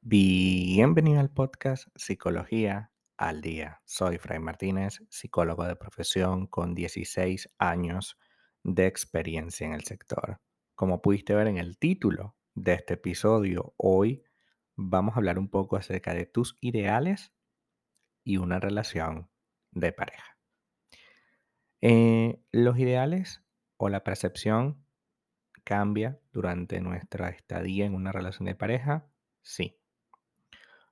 Bienvenido al podcast Psicología al Día. Soy Fray Martínez, psicólogo de profesión con 16 años de experiencia en el sector. Como pudiste ver en el título de este episodio, hoy vamos a hablar un poco acerca de tus ideales y una relación de pareja. Eh, los ideales o la percepción cambia durante nuestra estadía en una relación de pareja, sí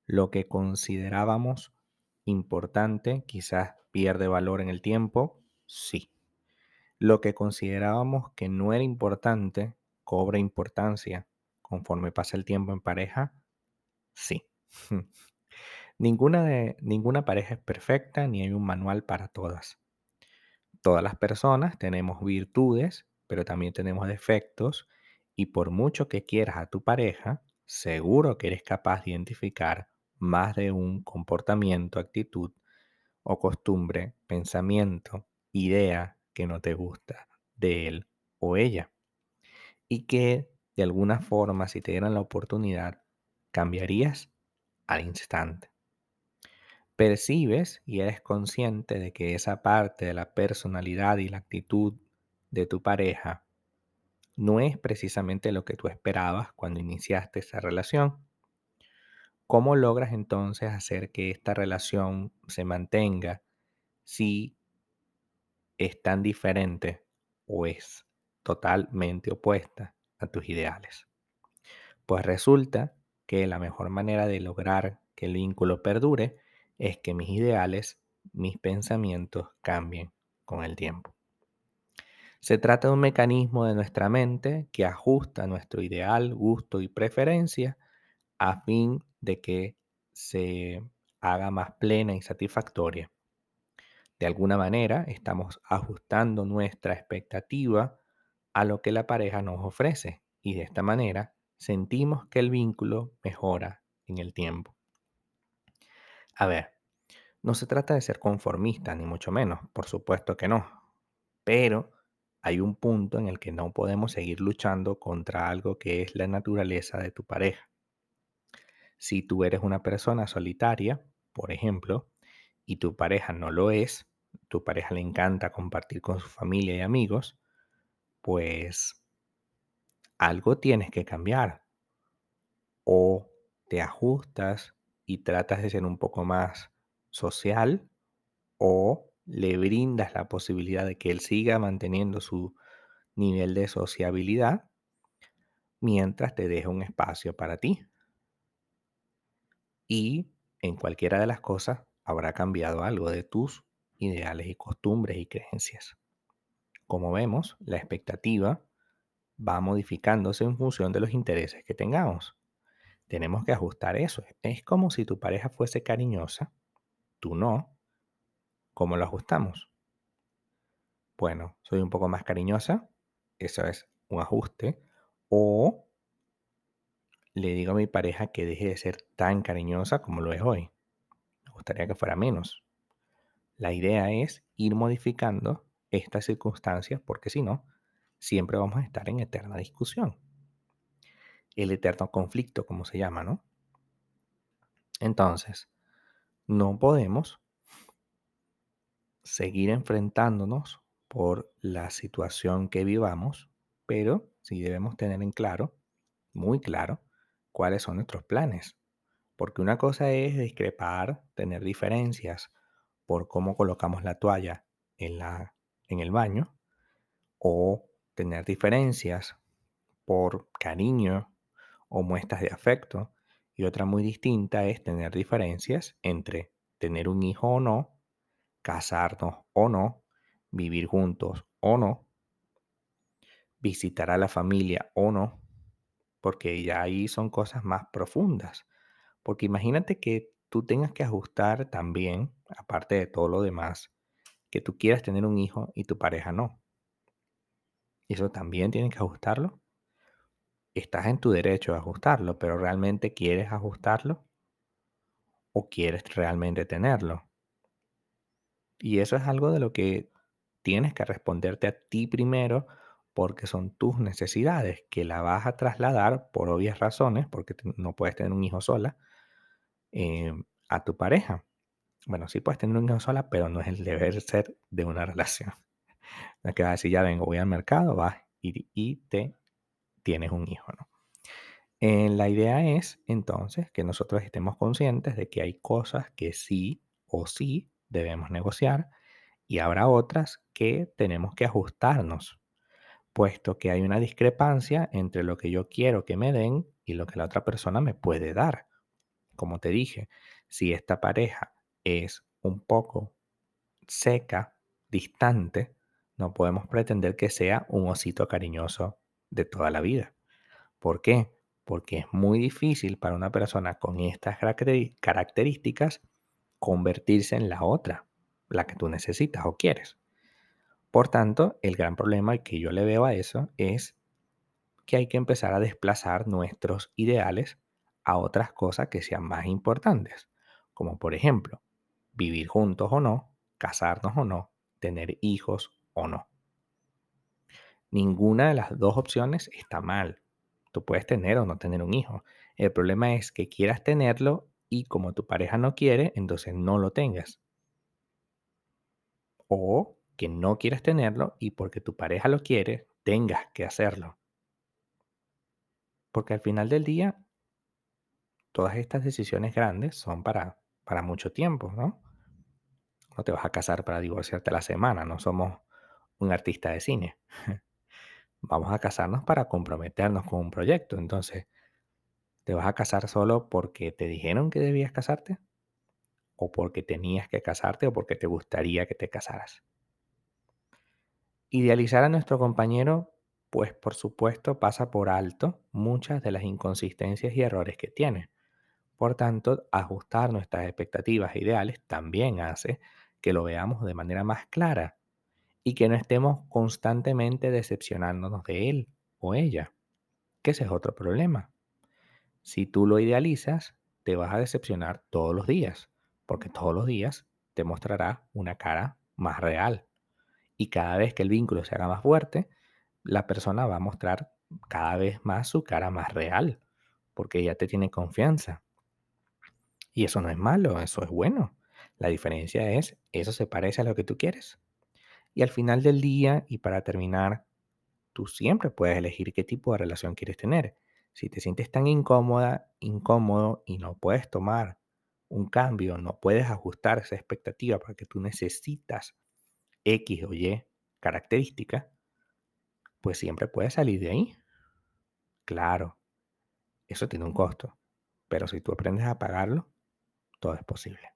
lo que considerábamos importante quizás pierde valor en el tiempo, sí. Lo que considerábamos que no era importante cobra importancia conforme pasa el tiempo en pareja, sí. ninguna, de, ninguna pareja es perfecta ni hay un manual para todas. Todas las personas tenemos virtudes, pero también tenemos defectos y por mucho que quieras a tu pareja, seguro que eres capaz de identificar más de un comportamiento, actitud o costumbre, pensamiento, idea que no te gusta de él o ella. Y que de alguna forma, si te dieran la oportunidad, cambiarías al instante. Percibes y eres consciente de que esa parte de la personalidad y la actitud de tu pareja no es precisamente lo que tú esperabas cuando iniciaste esa relación ¿Cómo logras entonces hacer que esta relación se mantenga si es tan diferente o es totalmente opuesta a tus ideales? Pues resulta que la mejor manera de lograr que el vínculo perdure es que mis ideales, mis pensamientos cambien con el tiempo. Se trata de un mecanismo de nuestra mente que ajusta nuestro ideal, gusto y preferencia a fin de que se haga más plena y satisfactoria. De alguna manera, estamos ajustando nuestra expectativa a lo que la pareja nos ofrece y de esta manera sentimos que el vínculo mejora en el tiempo. A ver, no se trata de ser conformista, ni mucho menos, por supuesto que no, pero hay un punto en el que no podemos seguir luchando contra algo que es la naturaleza de tu pareja. Si tú eres una persona solitaria, por ejemplo, y tu pareja no lo es, tu pareja le encanta compartir con su familia y amigos, pues algo tienes que cambiar. O te ajustas y tratas de ser un poco más social o le brindas la posibilidad de que él siga manteniendo su nivel de sociabilidad mientras te deja un espacio para ti y en cualquiera de las cosas habrá cambiado algo de tus ideales y costumbres y creencias. Como vemos, la expectativa va modificándose en función de los intereses que tengamos. Tenemos que ajustar eso. Es como si tu pareja fuese cariñosa, no. ¿Cómo lo ajustamos? Bueno, soy un poco más cariñosa, eso es un ajuste. O le digo a mi pareja que deje de ser tan cariñosa como lo es hoy. Me gustaría que fuera menos. La idea es ir modificando estas circunstancias porque si no, siempre vamos a estar en eterna discusión. El eterno conflicto, como se llama, ¿no? Entonces, no podemos seguir enfrentándonos por la situación que vivamos, pero sí debemos tener en claro, muy claro, cuáles son nuestros planes. Porque una cosa es discrepar, tener diferencias por cómo colocamos la toalla en, la, en el baño o tener diferencias por cariño o muestras de afecto. Y otra muy distinta es tener diferencias entre tener un hijo o no, casarnos o no, vivir juntos o no, visitar a la familia o no, porque ya ahí son cosas más profundas. Porque imagínate que tú tengas que ajustar también, aparte de todo lo demás, que tú quieras tener un hijo y tu pareja no. Eso también tienes que ajustarlo. Estás en tu derecho de ajustarlo, pero ¿realmente quieres ajustarlo? ¿O quieres realmente tenerlo? Y eso es algo de lo que tienes que responderte a ti primero porque son tus necesidades que la vas a trasladar por obvias razones, porque no puedes tener un hijo sola, eh, a tu pareja. Bueno, sí puedes tener un hijo sola, pero no es el deber ser de una relación. Es que vas a decir, ya vengo, voy al mercado, vas y te tienes un hijo, ¿no? Eh, la idea es entonces que nosotros estemos conscientes de que hay cosas que sí o sí debemos negociar y habrá otras que tenemos que ajustarnos, puesto que hay una discrepancia entre lo que yo quiero que me den y lo que la otra persona me puede dar. Como te dije, si esta pareja es un poco seca, distante, no podemos pretender que sea un osito cariñoso de toda la vida. ¿Por qué? Porque es muy difícil para una persona con estas características convertirse en la otra, la que tú necesitas o quieres. Por tanto, el gran problema que yo le veo a eso es que hay que empezar a desplazar nuestros ideales a otras cosas que sean más importantes, como por ejemplo, vivir juntos o no, casarnos o no, tener hijos o no. Ninguna de las dos opciones está mal. Tú puedes tener o no tener un hijo. El problema es que quieras tenerlo y como tu pareja no quiere, entonces no lo tengas. O que no quieras tenerlo y porque tu pareja lo quiere, tengas que hacerlo. Porque al final del día, todas estas decisiones grandes son para, para mucho tiempo, ¿no? No te vas a casar para divorciarte la semana, no somos un artista de cine. Vamos a casarnos para comprometernos con un proyecto. Entonces, ¿te vas a casar solo porque te dijeron que debías casarte? ¿O porque tenías que casarte o porque te gustaría que te casaras? Idealizar a nuestro compañero, pues por supuesto pasa por alto muchas de las inconsistencias y errores que tiene. Por tanto, ajustar nuestras expectativas e ideales también hace que lo veamos de manera más clara y que no estemos constantemente decepcionándonos de él o ella, que ese es otro problema. Si tú lo idealizas, te vas a decepcionar todos los días, porque todos los días te mostrará una cara más real. Y cada vez que el vínculo se haga más fuerte, la persona va a mostrar cada vez más su cara más real, porque ella te tiene confianza. Y eso no es malo, eso es bueno. La diferencia es, ¿eso se parece a lo que tú quieres? Y al final del día, y para terminar, tú siempre puedes elegir qué tipo de relación quieres tener. Si te sientes tan incómoda, incómodo y no puedes tomar un cambio, no puedes ajustar esa expectativa porque tú necesitas X o Y característica, pues siempre puedes salir de ahí. Claro, eso tiene un costo, pero si tú aprendes a pagarlo, todo es posible.